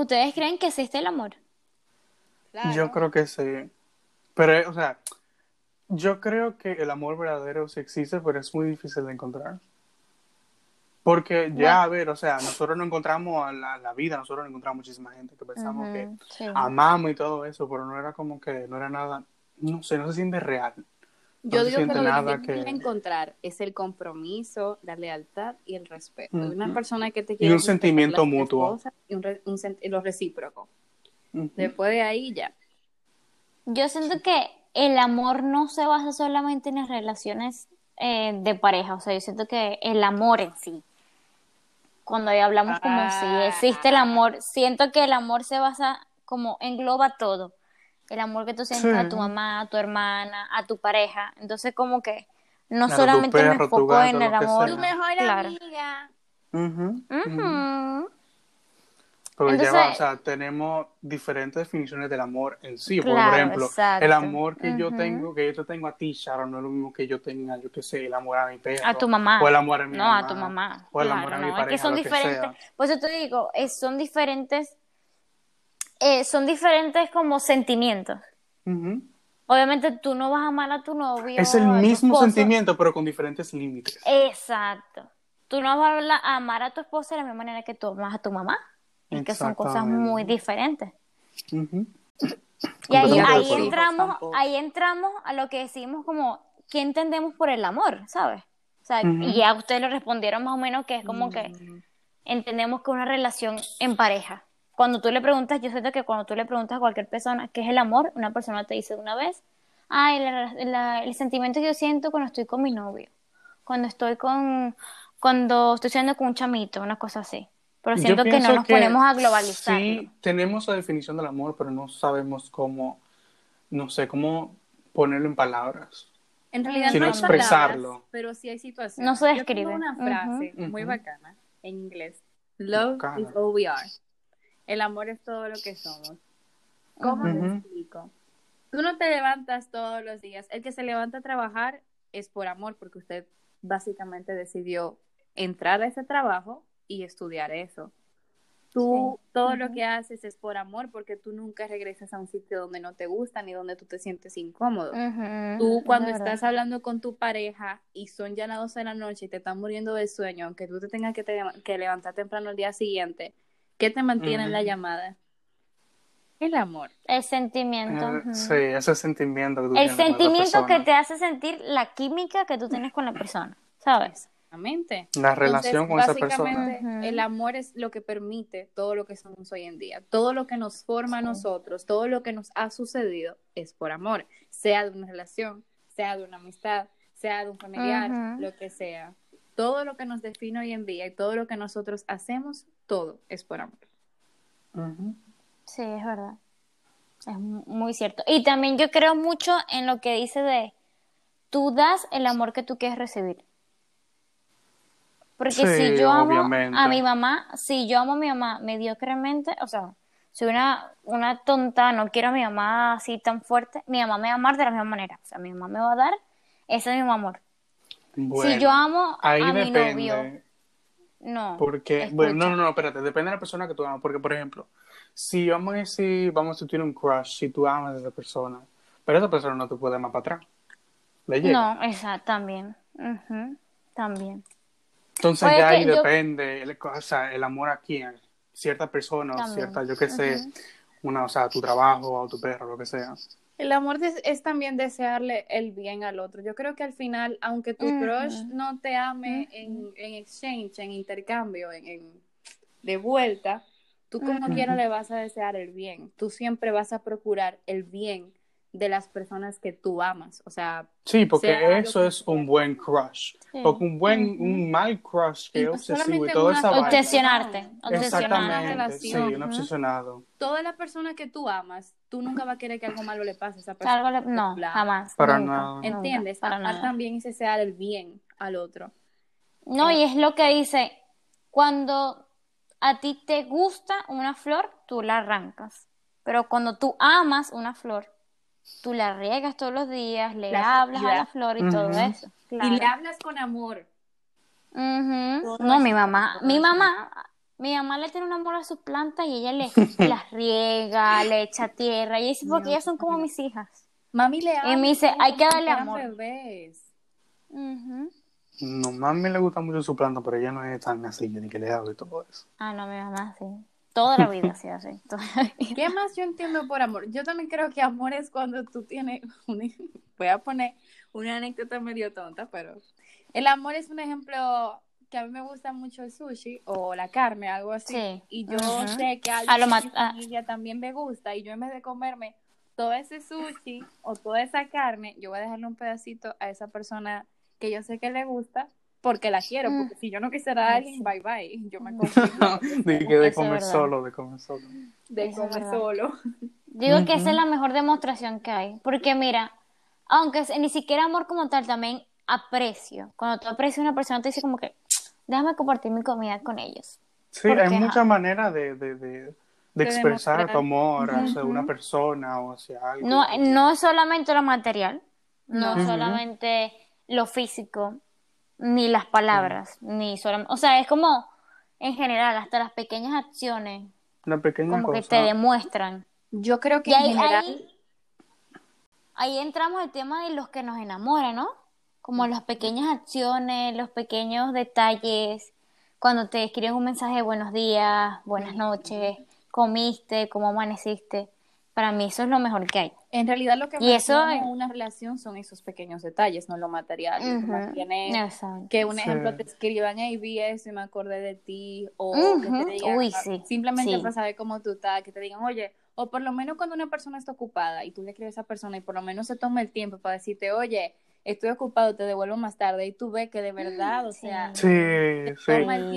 ¿Ustedes creen que existe el amor? Claro. Yo creo que sí. Pero, o sea, yo creo que el amor verdadero sí existe, pero es muy difícil de encontrar. Porque ya, Bueno. a ver, o sea, nosotros no encontramos a la, la vida, nosotros no encontramos muchísima gente que pensamos que sí. amamos y todo eso, pero no era como que, no era nada, no sé, no se siente real. Yo digo que lo nada que... de encontrar es el compromiso, la lealtad y el respeto. De Una persona que te Y quiere un respetar sentimiento mutuo. Y un re- un sen- y lo recíproco. Después de ahí ya. Yo siento que el amor no se basa solamente en las relaciones eh, de pareja, o sea, yo siento que el amor en sí, cuando hablamos como si Ah. existe el amor, siento que el amor se basa como engloba todo, el amor que tú sientes a tu mamá, a tu hermana, a tu pareja, entonces como que no solamente me perro, enfoco gato, en el amor. Tu mejor claro. amiga. Ujú. Pero ya Entonces- va, o sea, tenemos diferentes definiciones del amor en sí. Por ejemplo, exacto. el amor que yo tengo, que yo te tengo a ti, Sharon, no es lo mismo que yo tenga, yo qué sé, el amor a mi perro. A tu mamá. O el amor a mi no, mamá. a tu mamá. O el claro, amor a mi no, es pareja, que son lo que diferentes. sea. Por eso te digo, es- son diferentes, eh, son diferentes como sentimientos. Obviamente tú no vas a amar a tu novio. Es el mismo esposo. sentimiento, pero con diferentes límites. Exacto. Tú no vas a amar a tu esposa de la misma manera que tú amas a tu mamá. Es que son cosas muy diferentes. Y ahí, entramos, ahí entramos a lo que decimos como, ¿qué entendemos por el amor? ¿Sabes? O sea, y ya ustedes lo respondieron más o menos que es como que entendemos que una relación en pareja. Cuando tú le preguntas, yo siento que cuando tú le preguntas a cualquier persona qué es el amor, una persona te dice de una vez, ay, la- la- el sentimiento que yo siento cuando estoy con mi novio, cuando estoy con, cuando estoy siendo con un chamito, una cosa así. Pero Yo siento que no nos ponemos a globalizar. Sí, tenemos la definición del amor, pero no sabemos cómo, no sé, cómo ponerlo en palabras. En realidad Sino no expresarlo. palabras, pero sí hay situaciones. No se Yo describe. tengo una frase Ujú. muy Ujú. bacana en inglés. Love Bacana. is all we are. El amor es todo lo que somos. ¿Cómo te Ujú. explico? Tú no te levantas todos los días. El que se levanta a trabajar es por amor, porque usted básicamente decidió entrar a ese trabajo y estudiar eso. Tú Sí. todo lo que haces es por amor, porque tú nunca regresas a un sitio donde no te gusta ni donde tú te sientes incómodo. Tú cuando estás hablando con tu pareja y son ya las 12 de la noche y te están muriendo de sueño, aunque tú te tengas que, te- que levantar temprano el día siguiente, ¿qué te mantiene en la llamada? El amor. El sentimiento. Eh. Sí, ese sentimiento que tú El tienes con esa sentimiento que te hace sentir la química que tú tienes con la persona, ¿sabes? Exactamente. La relación con esa persona. Ujú. El amor es lo que permite todo lo que somos hoy en día. Todo lo que nos forma a nosotros, todo lo que nos ha sucedido es por amor. Sea de una relación, sea de una amistad, sea de un familiar, lo que sea. Todo lo que nos define hoy en día y todo lo que nosotros hacemos, todo es por amor. Sí, es verdad. Es mu- muy cierto. Y también yo creo mucho en lo que dice de tú das el amor que tú quieres recibir. Porque Sí, si yo amo obviamente. a mi mamá, si yo amo a mi mamá mediocremente, o sea, soy una, una tonta, no quiero a mi mamá así tan fuerte, mi mamá me va a amar de la misma manera. O sea, mi mamá me va a dar ese mismo amor. Bueno, si yo amo ahí a mi novio, no. Porque, escucha. bueno, no, no, no, espérate, depende de la persona que tú amas. Porque, por ejemplo, si vamos a decir, vamos a tener un crush, si tú amas a esa persona, pero esa persona no te puede amar para atrás. Le llega. No, exacto, también. Ujú, también. Entonces ya ahí yo- depende, el, o sea, el amor a quién, cierta persona, o También. cierta, yo qué sé, una, o sea, tu trabajo o tu perro, lo que sea. El amor es también desearle el bien al otro. Yo creo que al final, aunque tu crush no te ame en, en exchange, en intercambio, en, en- de vuelta, tú como quiera le vas a desear el bien. Tú siempre vas a procurar el bien de las personas que tú amas. O sea, Sí, porque eso que es un buen crush. Sí. Porque un buen, un mal crush que Y es no obsesivo y toda una esa. Obsesionarte, obsesionarte. Sí, un Ujú. obsesionado. toda la persona que tú amas, tú nunca vas a querer que algo malo le pase a esa persona. algo le- no, jamás. Para nunca, nada. ¿Entiendes? para Amar nada. también es desear el bien al otro. No, y es lo que dice, cuando a ti te gusta una flor, tú la arrancas. Pero cuando tú amas una flor, tú la riegas todos los días, le La hablas a la flor y todo eso. Y le hablas con amor. No, eso, mi mamá, mi eso. mamá, Mi mamá le tiene un amor a sus plantas y ella le las riega, le echa tierra. Y dice, porque ellas son como mis hijas. Mami le ama. Y me dice, hay que darle amor. bebés. Ujú. No, mami le gusta mucho su planta, pero ella no es tan así, ni que le hago y todo eso. Ah, no, mi mamá sí. Toda la vida se hace. ¿Qué más yo entiendo por amor? Yo también creo que amor es cuando tú tienes un... Voy a poner una anécdota medio tonta, pero el amor es un ejemplo que a mí me gusta mucho el sushi o la carne, algo así. Sí. Y yo sé que a A lo alguien ma- de mi familia también me gusta y yo en vez de comerme todo ese sushi o toda esa carne, yo voy a dejarle un pedacito a esa persona que yo sé que le gusta porque la quiero, porque si yo no quisiera a alguien, bye bye, yo me de que de comer solo, de comer solo. de Eso comer solo. Digo que esa es la mejor demostración que hay. Porque mira, aunque ni siquiera amor como tal, también aprecio. Cuando tú aprecias a una persona, te dice como que, déjame compartir mi comida con ellos. Sí, Porque, hay muchas maneras de, de, de, expresar demostrar. tu amor hacia una persona o hacia algo. No, no es solamente lo material, no No. es solamente lo físico, ni las palabras, ni solamente, o sea, es como en general, hasta las pequeñas acciones, Una pequeña como que te demuestran. Yo creo que Y en ahí, general... ahí, ahí entramos el tema de los que nos enamoran, ¿no? Como las pequeñas acciones, los pequeños detalles, cuando te escriben un mensaje de buenos días, buenas noches, comiste, cómo amaneciste. Para mí eso es lo mejor que hay. En realidad lo que Y eso es- una relación son esos pequeños detalles, no lo material. Que mantiene Exacto. que un Sí. ejemplo te escriban, hey, vi eso y me acordé de ti, o que te digan, Uy, sí, simplemente sí. para saber cómo tú estás, que te digan, oye, o por lo menos cuando una persona está ocupada y tú le escribes a esa persona y por lo menos se toma el tiempo para decirte, oye, estoy ocupado, te devuelvo más tarde, y tú ves que de verdad, o sea, Sí, sí.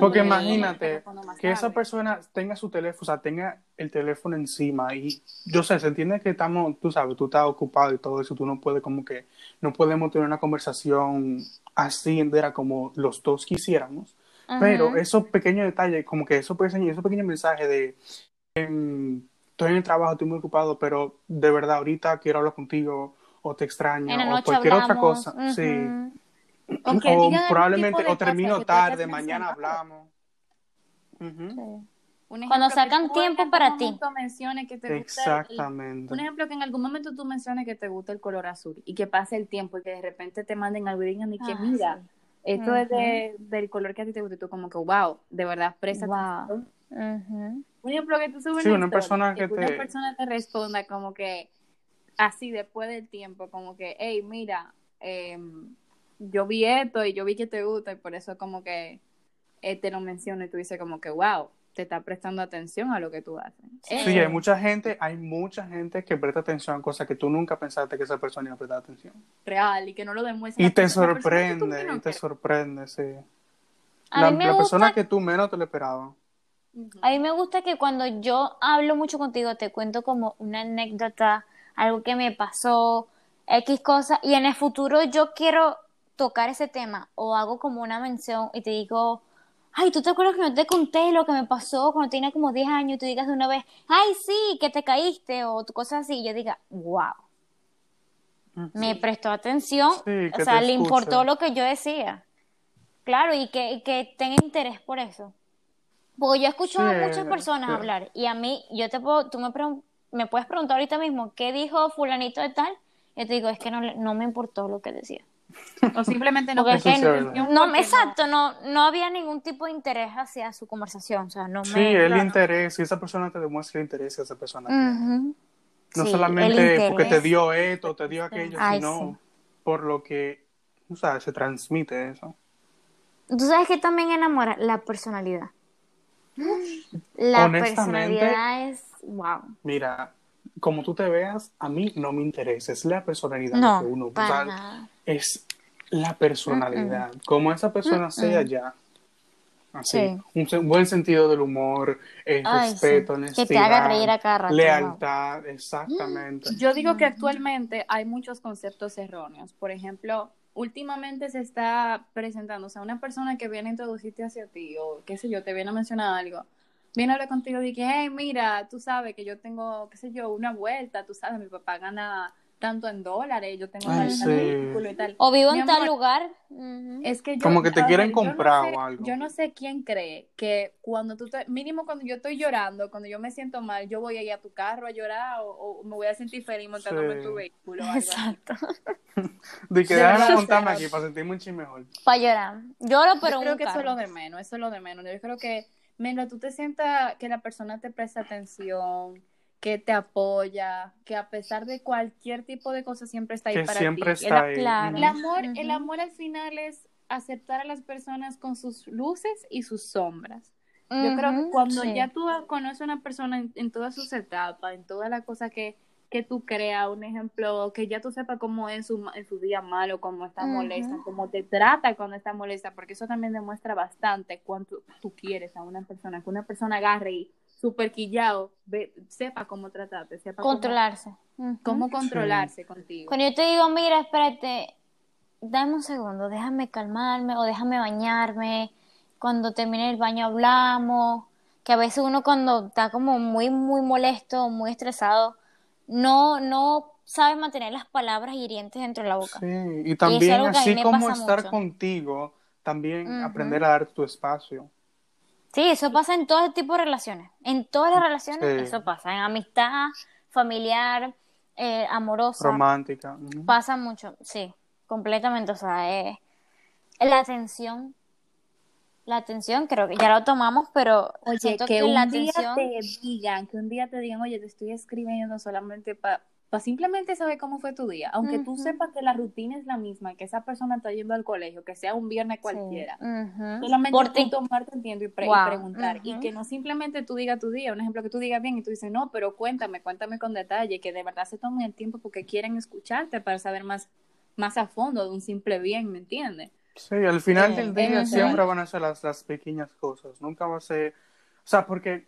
Porque imagínate que esa persona tenga su teléfono, o sea, tenga el teléfono encima. Y yo sé, se entiende que estamos, tú sabes, tú estás ocupado y todo eso, tú no puedes como que, no podemos tener una conversación así entera como los dos quisiéramos, pero esos pequeños detalles, como que esos pequeños, esos pequeños mensajes de, em, estoy en el trabajo, estoy muy ocupado, pero de verdad ahorita quiero hablar contigo o te extraño En la o cualquier otra cosa, sí. O que probablemente, o termino que tarde, mañana hablamos. Sí. Cuando que sacan tiempo para ti. momento menciones que te gusta el- Exactamente. Un ejemplo que en algún momento tú menciones que te gusta el color azul y que pase el tiempo y que de repente te manden algo y digan y que Ah, mira, sí. esto es de, del color que a ti te gusta y tú como que wow, de verdad, presta Wow. Un ejemplo que tú subes Sí, una una persona que una te- persona te responda como que así después del tiempo, como que, hey, mira, em, yo vi esto y yo vi que te gusta y por eso como que eh, te lo menciono y tú dices como que wow, te está prestando atención a lo que tú haces. Eh, Sí, hay mucha gente, hay mucha gente que presta atención a cosas que tú nunca pensaste que esa persona iba a prestar atención. real y que no lo demuestra. Y te sorprende, y te sorprende, sí. A La, mí me la gusta persona que tú menos te lo esperaba. A mí me gusta que cuando yo hablo mucho contigo, te cuento como una anécdota, algo que me pasó, X cosa, y en el futuro yo quiero tocar ese tema o hago como una mención y te digo, ay, ¿tú te acuerdas que no te conté lo que me pasó cuando tenía como 10 años? Y tú digas de una vez, ay, sí, que te caíste o cosas así, y yo diga, wow, me prestó atención, Sí, o sea, le importó lo que yo decía. Claro, y que, y que tenga interés por eso. Porque yo escucho a Sí, muchas personas hablar y a mí, yo te puedo, tú me, me puedes preguntar ahorita mismo, ¿qué dijo fulanito de tal? Yo te digo, es que no, no me importó lo que decía. O simplemente no Porque es. No, exacto, no, no había ningún tipo de interés hacia su conversación, o sea, no Sí, me... el claro. interés, si esa persona te demuestra el interés que esa persona. No Sí, solamente porque te dio esto, te dio aquello, Ay, sino sí. por lo que, o sea, se transmite eso. Tú sabes que también enamora la personalidad. La personalidad es, wow. Mira, como tú te veas, a mí no me interesa, es la personalidad No, que uno, para sea, nada. es la personalidad, como esa persona sea ya. Así, Sí. un buen sentido del humor, eh, Ay, respeto, sí. honestidad, Que te haga reír a cada rato, lealtad, exactamente. Yo digo que actualmente hay muchos conceptos erróneos. Por ejemplo, últimamente se está presentando, o sea, una persona que viene a introducirte hacia ti o qué sé yo, te viene a mencionar algo, viene a hablar contigo y que, hey, mira, tú sabes que yo tengo, qué sé yo, una vuelta, tú sabes, mi papá gana tanto en dólares, yo tengo Ay, tal sí. y tal. O vivo Mi en tal amor, lugar. ujú. Es que yo, Como que te quieren ver, yo no comprar sé- o algo. Yo no sé quién cree que cuando tú te, mínimo cuando yo estoy llorando, cuando yo me siento mal, yo voy a ir a tu carro a llorar o, o me voy a sentir feliz montándome en Sí. tu vehículo. o algo así. Exacto. De que De déjame montarme aquí para sentirme un chin mejor. Para llorar. Lloro, pero yo en creo un que eso es carro. lo de menos, eso es lo de menos. Yo creo que mientras tú te sientas que la persona te presta atención, que te apoya, que a pesar de cualquier tipo de cosa siempre está ahí Que para siempre ti. está el, ahí. claro. el amor, el amor al final es aceptar a las personas con sus luces y sus sombras. Yo creo que cuando sí. ya tú conoces a una persona en, en todas sus etapas, en todas las cosas que, que tú creas, un ejemplo, que ya tú sepas cómo es en su, en su día malo, cómo está molesta, cómo te trata cuando está molesta, porque eso también demuestra bastante cuánto tú quieres a una persona, que una persona agarre y super quillado, ve- sepa cómo tratarte, sepa cómo- Controlarse. Ujú. cómo, controlarse contigo. Cuando yo te digo, mira, espérate, dame un segundo, déjame calmarme o déjame bañarme. Cuando termine el baño hablamos. Que a veces uno cuando está como muy, muy molesto, muy estresado, no, no sabe mantener las palabras hirientes dentro de la boca. Sí, y también así como estar mucho. contigo, también aprender a darte tu espacio. Sí, eso pasa en todo tipo de relaciones. En todas las relaciones Sí. eso pasa. En amistad, familiar, eh, amorosa. Romántica. Pasa mucho, sí, completamente. O sea, eh, la atención, la atención creo que ya lo tomamos, pero Oye, siento que, que, un la día te digan, que un día te digan, oye, te estoy escribiendo solamente para simplemente saber cómo fue tu día, aunque tú sepas que la rutina es la misma, que esa persona está yendo al colegio, que sea un viernes cualquiera. Sí. Solamente Por tú tomarte el tiempo y, pre- y Wow, preguntar. Y que no simplemente tú digas tu día, un ejemplo que tú digas bien y tú dices, no, pero cuéntame, cuéntame con detalle, que de verdad se tomen el tiempo porque quieren escucharte para saber más, más a fondo de un simple bien, ¿me entiendes? Sí, al final del día siempre van a ser las, las pequeñas cosas, nunca va a ser, o sea, porque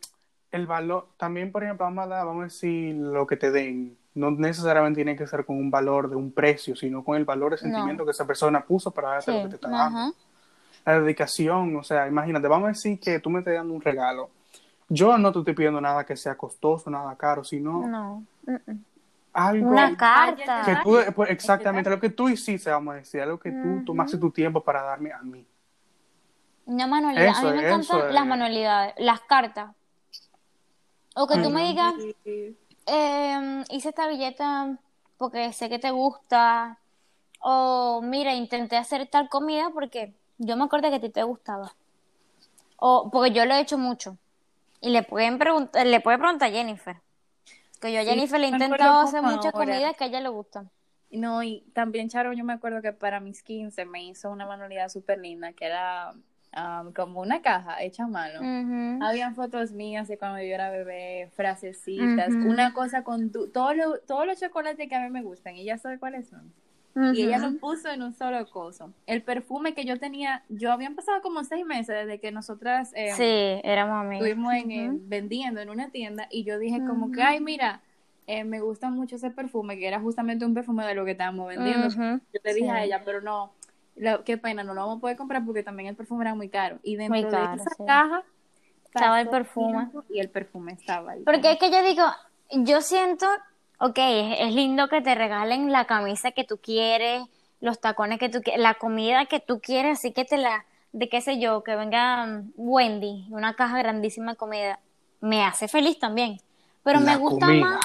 el valor, también por ejemplo, vamos a, dar- vamos a decir lo que te den, no necesariamente tiene que ser con un valor de un precio, sino con el valor de sentimiento que esa persona puso para Sí, lo que te está dando. ajá. La dedicación, o sea, imagínate, vamos a decir que tú me estás dando un regalo, yo no te estoy pidiendo nada que sea costoso, nada caro, sino No. Algo Una carta. que tú, pues, exactamente lo que tú hiciste, vamos a decir, algo que tú tomaste tu tiempo para darme a mí. Una manualidad. Eso a mí me encantan es. las manualidades, las cartas. O que tú me digas, eh, hice esta billeta porque sé que te gusta. O mira, intenté hacer tal comida porque yo me acuerdo que a ti te gustaba. O porque yo lo he hecho mucho. Y le pueden preguntar, le puede preguntar a Jennifer. Que yo a Sí, Jennifer le he intentado hacer muchas ahora. comidas que a ella le gustan. No, y también, Charo, yo me acuerdo que para mis 15 me hizo una manualidad súper linda, que era um, como una caja hecha a mano. Ujú. Habían fotos mías de cuando yo era bebé, frasecitas, una cosa con tu- todo lo- todos los chocolates que a mí me gustan, y ya sabe cuáles son. Y ella lo puso en un solo coso. El perfume que yo tenía, yo habían pasado como seis meses desde que nosotras eh, Sí, éramos amigas. estuvimos en, eh, vendiendo en una tienda y yo dije como que, ay, mira, eh, me gusta mucho ese perfume, que era justamente un perfume de lo que estábamos vendiendo. Yo le dije sí. a ella, pero no, lo- qué pena, no lo vamos a poder comprar porque también el perfume era muy caro. Y dentro de esa sí. caja Estaba el perfume. Y el perfume estaba ahí. Porque es que yo digo, yo siento, ok, es, lindo que te regalen la camisa que tú quieres, los tacones que tú quieres, la comida que tú quieres, así que te la, de qué sé yo, que venga mm, Wendy, una caja grandísima de comida, me hace feliz también. Pero La me gusta comida. más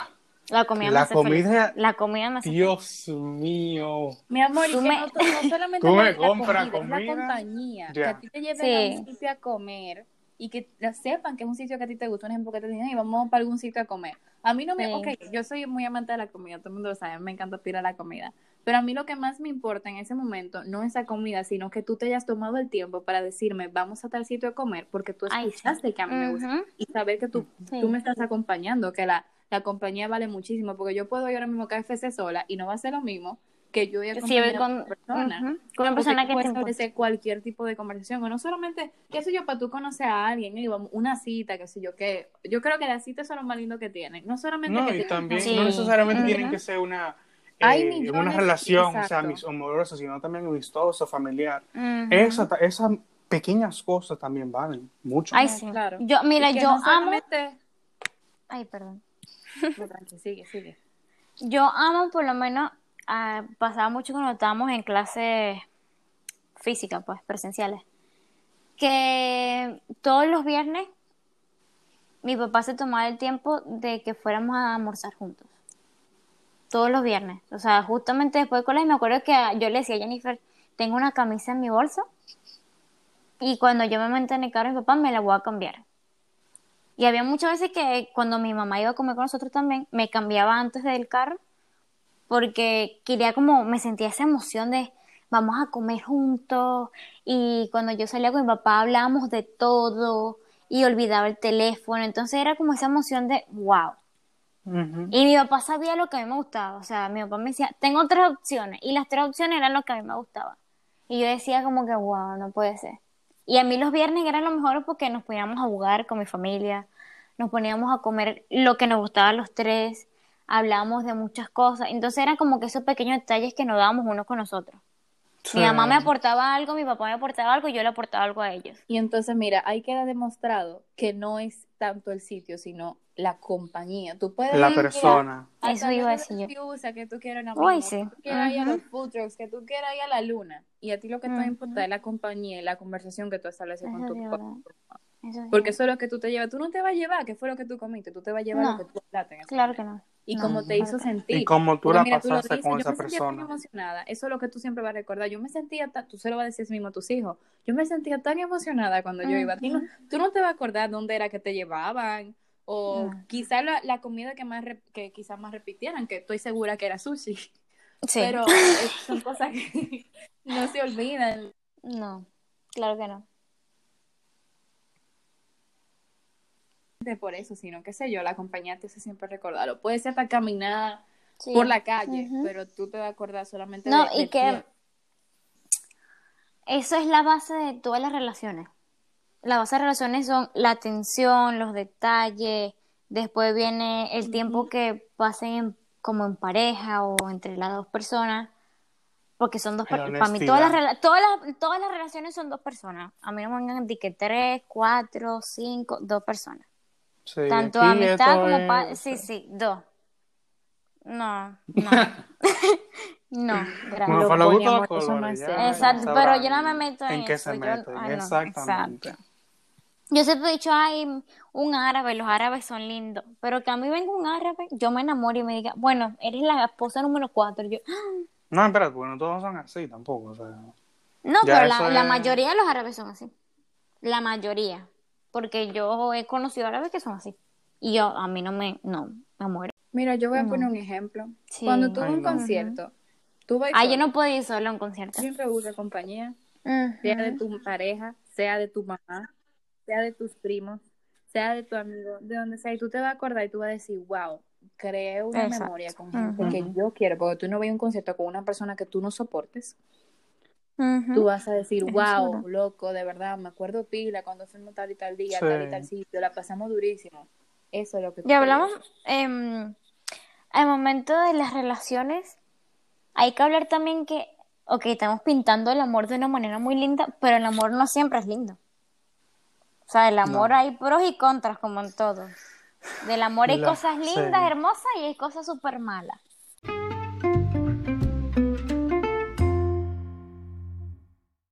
la comida me La hace comida- feliz. La comida me hace feliz. Dios mío. Mi amor, y Tú que me- no, no solamente Tú me la- comida, es la compañía. Que a ti te lleven Sí. a un sitio a comer y que sepan que es un sitio que a ti te gusta. Un ejemplo que te digan, y vamos para algún sitio a comer. A mí no me, Sí. ok, yo soy muy amante de la comida, todo el mundo lo sabe, me encanta tirar la comida. Pero a mí lo que más me importa en ese momento no es la comida, sino que tú te hayas tomado el tiempo para decirme, vamos a tal sitio a comer, porque tú Ay, sí. escuchaste que a mí me gusta. Y saber que tú, Sí. tú me estás acompañando, que la, la compañía vale muchísimo, porque yo puedo ir ahora mismo a KFC sola y no va a ser lo mismo que yo ir a Sí, con, otra persona. con una persona que importa. establecer cualquier tipo de conversación, o no solamente, qué sé yo, para tú conocer a alguien, y vamos, una cita, qué sé yo, que yo creo que las citas son lo más lindo que tienen, no solamente No, que y te- también Sí. no necesariamente tienen que ser una, Hay eh, millones, una relación, o sea, mis- amorosa, sino también amistosa, familiar. Esa, esas pequeñas cosas también valen mucho. Ay, sí. claro. Yo, mira, que yo no amo. solamente- Ay, perdón. No, tranqui, sigue, sigue. Yo amo, por lo menos, ah, pasaba mucho cuando estábamos en clases físicas, pues, presenciales, que todos los viernes mi papá se tomaba el tiempo de que fuéramos a almorzar juntos. Todos los viernes. O sea, justamente después de colegio me acuerdo que yo le decía a Jennifer, tengo una camisa en mi bolsa y cuando yo me monté en el carro mi papá me la voy a cambiar. Y había muchas veces que cuando mi mamá iba a comer con nosotros también, me cambiaba antes del carro porque quería como, me sentía esa emoción de vamos a comer juntos y cuando yo salía con mi papá hablábamos de todo y olvidaba el teléfono, entonces era como esa emoción de wow. Y mi papá sabía lo que a mí me gustaba, o sea, mi papá me decía, tengo tres opciones y las tres opciones eran lo que a mí me gustaba. Y yo decía como que wow, no puede ser. Y a mí los viernes eran lo mejor porque nos poníamos a jugar con mi familia, nos poníamos a comer lo que nos gustaba a los tres, hablábamos de muchas cosas. Entonces eran como que esos pequeños detalles que nos dábamos unos con nosotros. Mi mamá me aportaba algo, mi papá me aportaba algo y yo le aportaba algo a ellos. Y entonces, mira, ahí queda demostrado que no es tanto el sitio, sino la compañía. Tú puedes La persona. Eso iba a decir yo. que tú quieras una Uy, sí. que tú quieras ir a los food trucks, que tú quieras ir a la luna. Y a ti lo que te importa es la compañía y la conversación que tú estableces con tu sí, papá. sí. Porque eso es lo que tú te llevas. Tú no te vas a llevar, que fue lo que tú comiste. Tú te vas a llevar No. lo que tú hablaste Claro momento. que no. Y No, cómo te hizo sentir. Y cómo tú Porque la mira, tú lo pasaste dices, con yo esa me sentía tan persona. emocionada. Eso es lo que tú siempre vas a recordar. Yo me sentía, tan- tú se lo vas a decir mismo a tus hijos. Yo me sentía tan emocionada cuando yo iba. A ti no- tú no te vas a acordar dónde era que te llevaban. O No. quizá la, la comida que más re- que quizás más repitieran, que estoy segura que era sushi. Sí. Pero eh, son cosas que no se olvidan. No, claro que no. De por eso, sino qué sé yo, la compañía te hace siempre recordarlo. Puede ser hasta caminar Sí. por la calle, pero tú te vas a acordar solamente No, de, y del que eso es la base de todas las relaciones. La base de relaciones son la atención, los detalles, después viene el tiempo que pasen en- como en pareja o entre las dos personas, porque son dos La personas. Para mí todas las, todas, las, todas las relaciones son dos personas. A mí no me vengan de que tres, cuatro, cinco, dos personas. Sí, Tanto amistad como... es- pa- Sí, sí, dos. No, no. no, gracias. Bueno, para los no es ya. Exacto, pero yo no me meto en, en qué eso. se yo- meten. ay, no, Exactamente. exacto. Yo siempre he dicho, ay, un árabe, los árabes son lindos, pero que a mí venga un árabe, yo me enamoro y me diga, bueno, eres la esposa número cuatro. Yo, "Ah". No, espérate, porque no todos son así tampoco. O sea, no, pero la, mayoría de los árabes son así. La mayoría. Porque yo he conocido árabes que son así. Y yo, a mí no me, no, me muero. Mira, yo voy a No. poner un ejemplo. Sí. Cuando vas a Ay, un no. concierto, tú vas Ay, yo no puedo ir solo a un concierto. siempre busca compañía, sea de tu pareja, sea de tu mamá, sea de tus primos, sea de tu amigo, de donde sea, y tú te vas a acordar y tú vas a decir, wow, creé una Exacto. memoria con gente que yo quiero, porque tú no ves un concierto con una persona que tú no soportes, Tú vas a decir, wow, loco, de verdad, me acuerdo pila cuando fuimos tal y tal día, Sí. tal y tal sitio, la pasamos durísimo. Eso es lo que tú Ya hablamos, em, al momento de las relaciones, hay que hablar también que, ok, estamos pintando el amor de una manera muy linda, pero el amor no siempre es lindo. O sea, el amor No. hay pros y contras, como en todo. Del amor hay La- cosas lindas, sí. hermosas, y hay cosas súper malas.